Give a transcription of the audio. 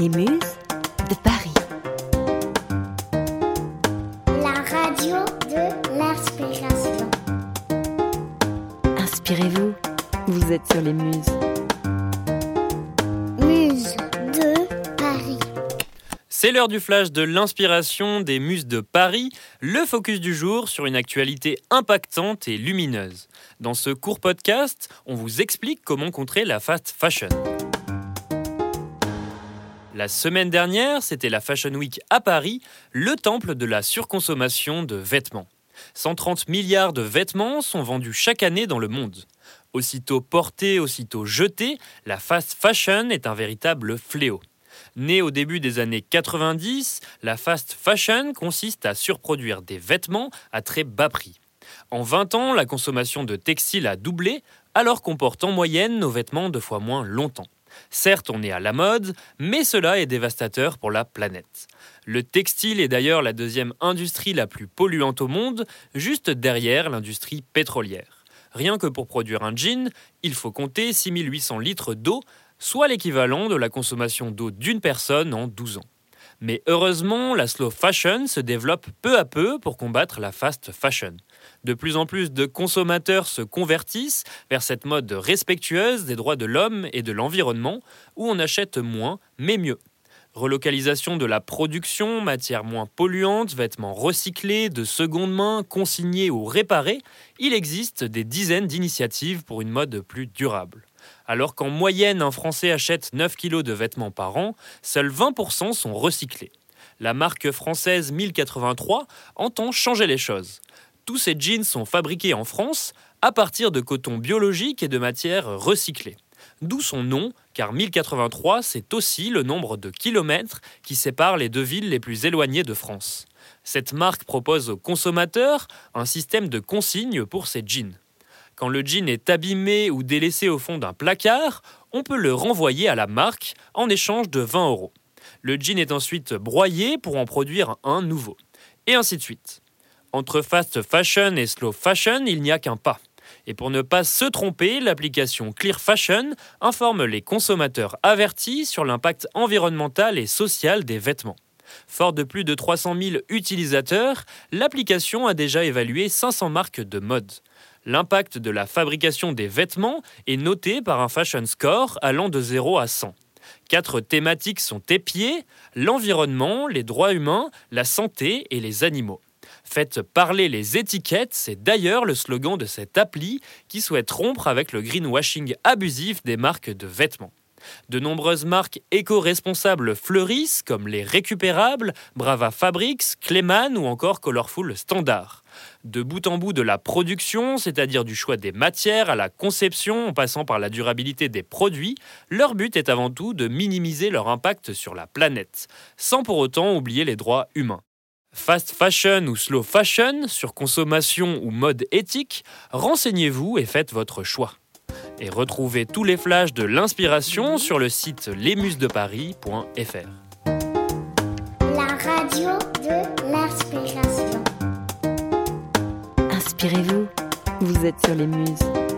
Les Muses de Paris. La radio de l'inspiration. Inspirez-vous, vous êtes sur les Muses. Muse de Paris. C'est l'heure du flash de l'inspiration des muses de Paris, le focus du jour sur une actualité impactante et lumineuse. Dans ce court podcast, on vous explique comment contrer la fast fashion. La semaine dernière, c'était la Fashion Week à Paris, le temple de la surconsommation de vêtements. 130 milliards de vêtements sont vendus chaque année dans le monde. Aussitôt portés, aussitôt jetés, la fast fashion est un véritable fléau. Née au début des années 90, la fast fashion consiste à surproduire des vêtements à très bas prix. En 20 ans, la consommation de textiles a doublé, alors qu'on porte en moyenne nos vêtements deux fois moins longtemps. Certes, on est à la mode, mais cela est dévastateur pour la planète. Le textile est d'ailleurs la deuxième industrie la plus polluante au monde, juste derrière l'industrie pétrolière. Rien que pour produire un jean, il faut compter 6800 litres d'eau, soit l'équivalent de la consommation d'eau d'une personne en 12 ans. Mais heureusement, la slow fashion se développe peu à peu pour combattre la fast fashion. De plus en plus de consommateurs se convertissent vers cette mode respectueuse des droits de l'homme et de l'environnement, où on achète moins mais mieux. Relocalisation de la production, matières moins polluantes, vêtements recyclés, de seconde main, consignés ou réparés, il existe des dizaines d'initiatives pour une mode plus durable. Alors qu'en moyenne un Français achète 9 kg de vêtements par an, seuls 20% sont recyclés. La marque française 1083 entend changer les choses. Tous ces jeans sont fabriqués en France à partir de coton biologique et de matières recyclées. D'où son nom, car 1083, c'est aussi le nombre de kilomètres qui séparent les deux villes les plus éloignées de France. Cette marque propose aux consommateurs un système de consignes pour ses jeans. Quand le jean est abîmé ou délaissé au fond d'un placard, on peut le renvoyer à la marque en échange de 20 euros. Le jean est ensuite broyé pour en produire un nouveau. Et ainsi de suite. Entre fast fashion et slow fashion, il n'y a qu'un pas. Et pour ne pas se tromper, l'application Clear Fashion informe les consommateurs avertis sur l'impact environnemental et social des vêtements. Fort de plus de 300 000 utilisateurs, l'application a déjà évalué 500 marques de mode. L'impact de la fabrication des vêtements est noté par un fashion score allant de 0 à 100. Quatre thématiques sont épiées l'environnement, les droits humains, la santé et les animaux. Faites parler les étiquettes, c'est d'ailleurs le slogan de cette appli qui souhaite rompre avec le greenwashing abusif des marques de vêtements. De nombreuses marques éco-responsables fleurissent, comme les Récupérables, Brava Fabrics, Clayman ou encore Colorful Standard. De bout en bout de la production, c'est-à-dire du choix des matières à la conception en passant par la durabilité des produits, leur but est avant tout de minimiser leur impact sur la planète, sans pour autant oublier les droits humains. Fast fashion ou slow fashion, sur consommation ou mode éthique, renseignez-vous et faites votre choix. Et retrouvez tous les flashs de l'inspiration sur le site lesmusesdeparis.fr. La radio de l'inspiration. Inspirez-vous, vous êtes sur les Muses.